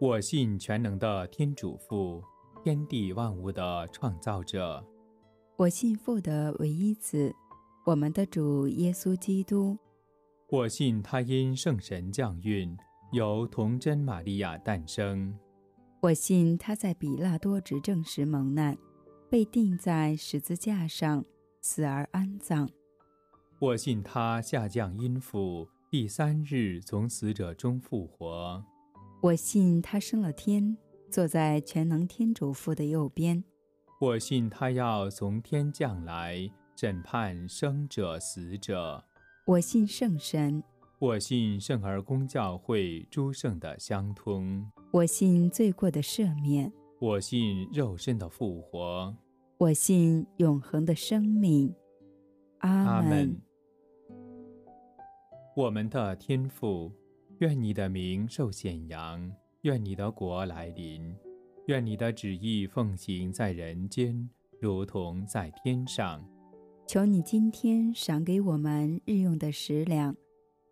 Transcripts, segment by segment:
我信全能的天主父，天地万物的创造者。我信父的唯一子，我们的主耶稣基督。我信他因圣神降孕，由童真玛利亚诞生。我信他在比拉多执政时蒙难，被钉在十字架上，死而安葬。我信他下降阴府，第三日从死者中复活。我信他升了天，坐在全能天主父的右边。我信他要从天降来，审判生者死者。我信圣神。我信圣而公教会诸圣的相通。我信罪过的赦免。我信肉身的复活。我信永恒的生命。阿门。我们的天父。愿你的名受显扬，愿你的国来临，愿你的旨意奉行在人间，如同在天上。求你今天赏给我们日用的食粮，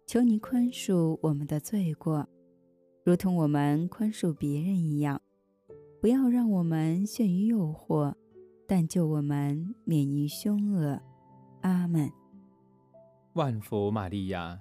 求你宽恕我们的罪过，如同我们宽恕别人一样。不要让我们陷于诱惑，但救我们免于凶恶。阿门。万福玛利亚。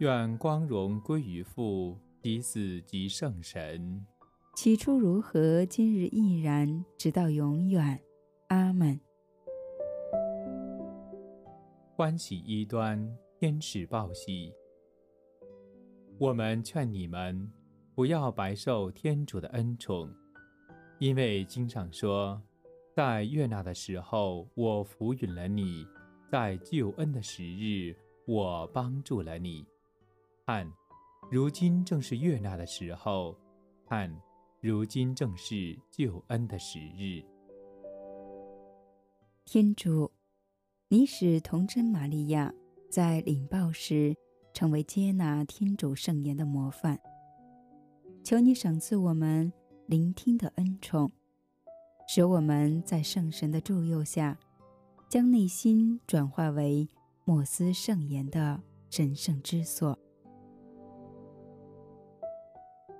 愿光荣归于父及子及圣神。起初如何，今日亦然，直到永远。阿门。欢喜一端，天使报喜。我们劝你们不要白受天主的恩宠，因为经上说，在悦纳的时候，我抚允了你；在救恩的时日，我帮助了你。看，如今正是悦纳的时候；看，如今正是救恩的时日。天主，你使童真玛利亚在领报时成为接纳天主圣言的模范。求你赏赐我们聆听的恩宠，使我们在圣神的助佑下，将内心转化为莫斯圣言的神圣之所。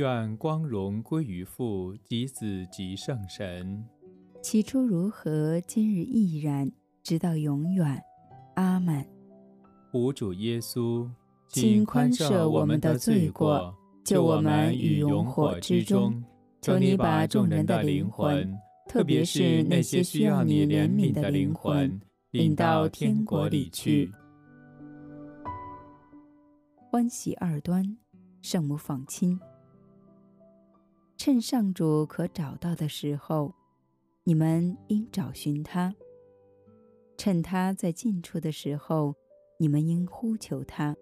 愿光荣归于父及子及圣神。起初如何，今日亦然，直到永远。阿门。吾主耶稣，请宽赦我们的罪过，救我们于永火之中。求你把众人的灵魂，特别是那些需要你怜悯的灵魂。领到天国里去。欢喜二端，圣母访亲。趁上主可找到的时候，你们应找寻他；趁他在近处的时候，你们应呼求他。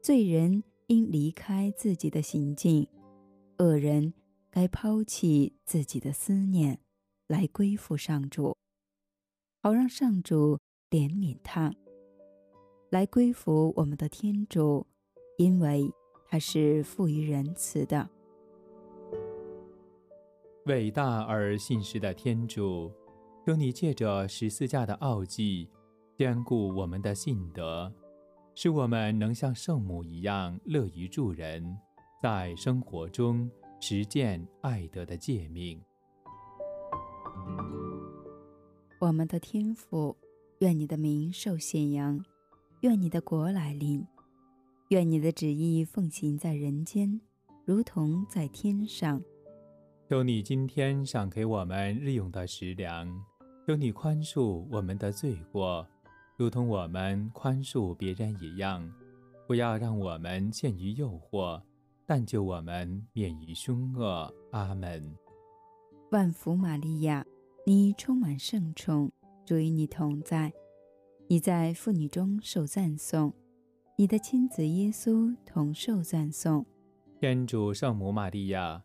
罪人应离开自己的行径，恶人该抛弃自己的思念，来归附上主。好让上主怜悯他，来归服我们的天主，因为他是富于仁慈的。伟大而信实的天主，求你借着十字架的奥迹，坚固我们的信德，使我们能像圣母一样乐于助人，在生活中实践爱德的诫命。我们的天父，愿你的名受显扬，愿你的国来临，愿你的旨意奉行在人间，如同在天上。求你今天赏给我们日用的食粮，求你宽恕我们的罪过，如同我们宽恕别人一样。不要让我们陷于诱惑，但救我们免于凶恶。阿门。万福玛利亚。你充满圣宠，主与你同在，你在妇女中受赞颂，你的亲子耶稣同受赞颂。天主圣母玛利亚，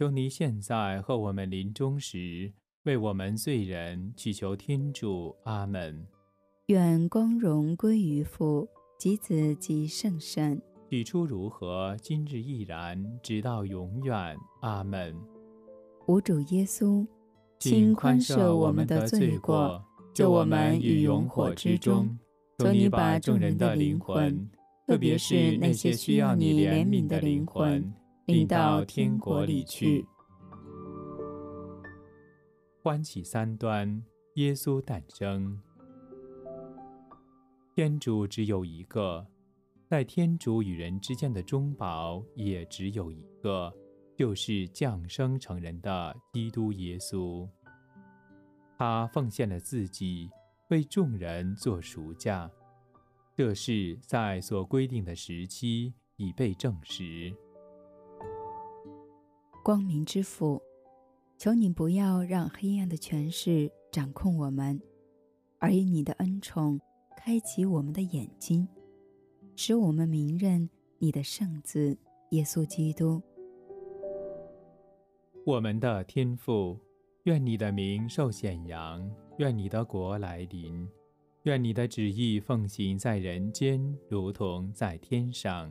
求你现在和我们临终时，为我们罪人祈求天主。阿门。愿光荣归于父及子及圣神。起初如何，今日亦然，直到永远。阿门。无主耶稣，请宽赦我们的罪过，救我们于永火之中。求你把众人的灵魂，特别是那些需要你怜悯的灵魂，领到天国里去。欢喜三端，耶稣诞生。天主只有一个，在天主与人之间的中保也只有一个，就是降生成人的基督耶稣。他奉献了自己，为众人做赎价，这事在所规定的时期已被证实。光明之父，求你不要让黑暗的权势掌控我们，而以你的恩宠。开启我们的眼睛，使我们明认你的圣子耶稣基督。我们的天父，愿你的名受显扬，愿你的国来临，愿你的旨意奉行在人间，如同在天上。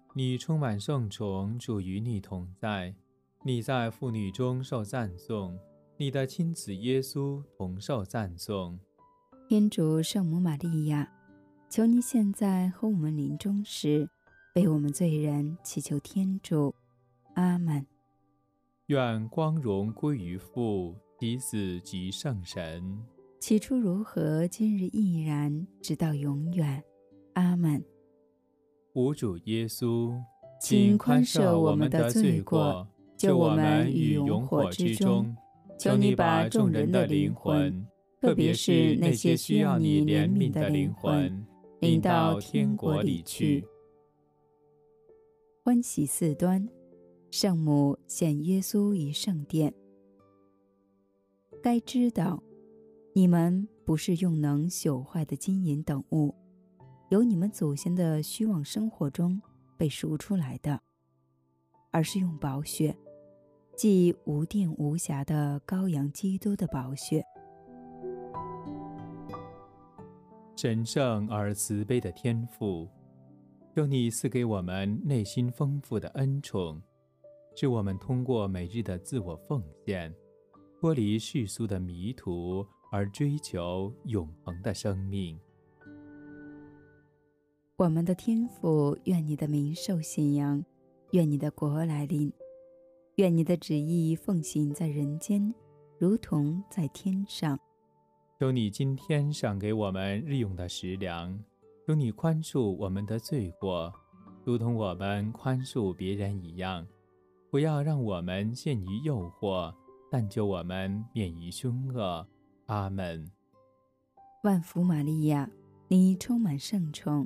你充满圣宠，主与你同在。你在妇女中受赞颂，你的亲子耶稣同受赞颂。天主圣母玛利亚，求你现在和我们临终时，为我们罪人祈求天主。阿门。愿光荣归于父、及子、及圣神。起初如何，今日亦然，直到永远。阿门。无主耶稣，请宽赦我们的罪过。救我们于永火之中，求你把众人的灵魂，特别是那些需要你怜悯的灵魂，领到天国里去。欢喜四端，圣母献耶稣于圣殿。该知道，你们不是用能朽坏的金银等物，由你们祖先的虚妄生活中被赎出来的，而是用宝血。即无玷无瑕的羔羊基督的宝血，神圣而慈悲的天父，求你赐给我们内心丰富的恩宠，使我们通过每日的自我奉献，脱离世俗的迷途，而追求永恒的生命。我们的天父，愿你的名受信仰，愿你的国来临。愿你的旨意奉行在人间，如同在天上。求你今天赏给我们日用的食粮，求你宽恕我们的罪过，如同我们宽恕别人一样。不要让我们陷于诱惑，但救我们免于凶恶。阿门。万福玛利亚，你充满圣宠，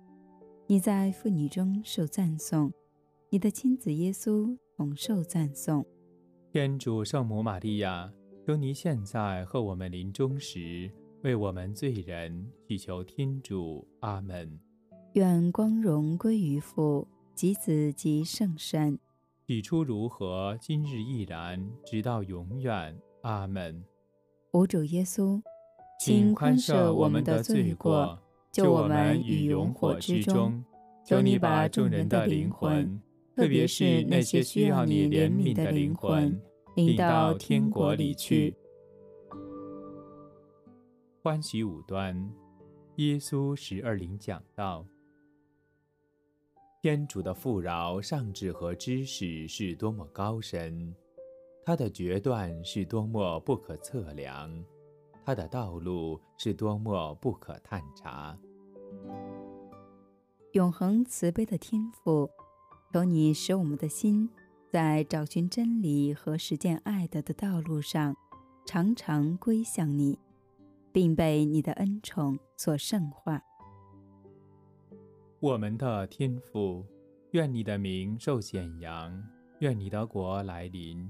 你在妇女中受赞颂，你的亲子耶稣同受赞颂。天主圣母玛利亚，求你现在和我们临终时。为我们罪人祈求天主，阿门。愿光荣归于父及子及圣神。起初如何，今日亦然，直到永远，阿门。吾主耶稣，请宽赦我们的罪过，救我们于永火之中。求你把众人的灵魂，特别是那些需要你怜悯的灵魂，领到天国里去。欢喜五端，耶稣十二灵讲道：天主的富饶、上智和知识是多么高深，他的决断是多么不可测量，他的道路是多么不可探查。永恒慈悲的天父，求你使我们的心在找寻真理和实践爱德的道路上，常常归向你。并被你的恩宠所圣化。我们的天父，愿你的名受显扬，愿你的国来临，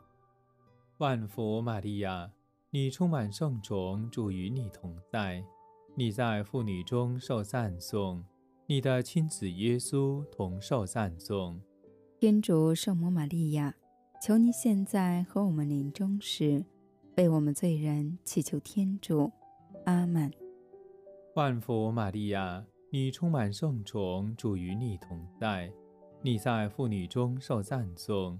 万福玛利亚，你充满圣宠，主与你同在，你在妇女中受赞颂。你的亲子耶稣同受赞颂。天主圣母玛利亚，求你现在和我们临终时。为我们罪人祈求天主，阿门。万福玛利亚，你充满圣宠，主与你同在，你在妇女中受赞颂，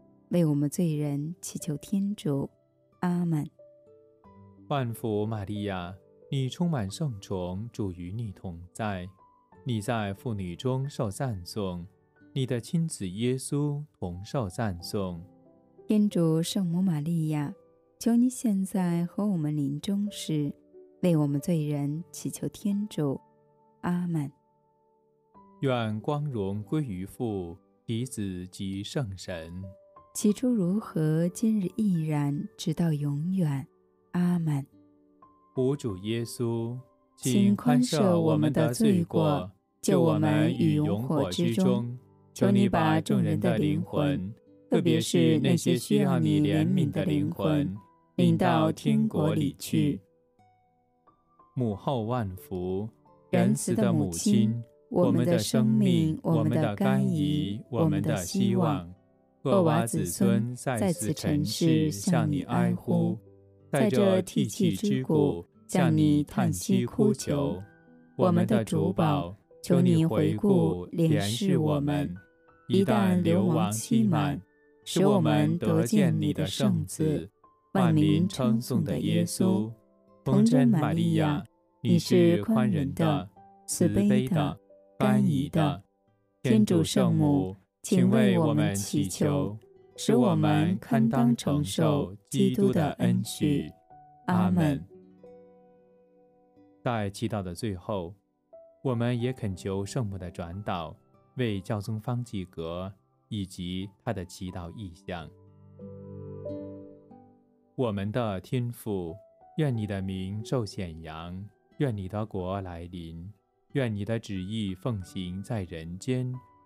为我们罪人祈求天主。阿门。万福玛利亚，你充满圣宠，主与你同在，你在妇女中受赞颂，你的亲子耶稣同受赞颂。天主圣母玛利亚。求你现在和我们临终时，为我们罪人祈求天主。阿门。愿光荣归于父、及子及圣神。起初如何，今日亦然，直到永远。阿门。无主耶稣，请宽赦我们的罪过，救我们于永火之中。求你把众人的灵魂，特别是那些需要你怜悯的灵魂。领到天国里去。母后万福，仁慈的母亲，我们的生命，我们的甘饴，我们的希望。厄娃子孙在此尘世向你哀呼，在这涕泣之谷向你叹息哭求。我们的主保，求你回顾怜视我们。一旦流亡期满，使我们得见你的圣子。万民称颂的耶稣，童真玛利亚，你是宽仁的、慈悲的、甘饴的天主圣母，请为我们祈求，使我们堪当承受基督的恩许。阿门。在祈祷的最后，我们也恳求圣母的转导，为教宗方济各以及他的祈祷意向。我们的天父，愿你的名受显扬，愿你的国来临，愿你的旨意奉行在人间，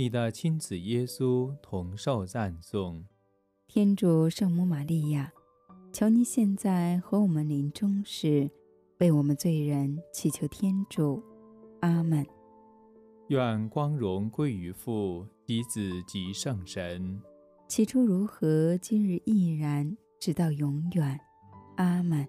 你的亲子耶稣同受赞颂。天主圣母玛利亚，求您现在和我们临终时，为我们罪人祈求天主。阿门。愿光荣归于父、及子、及圣神。起初如何，今日亦然，直到永远。阿门。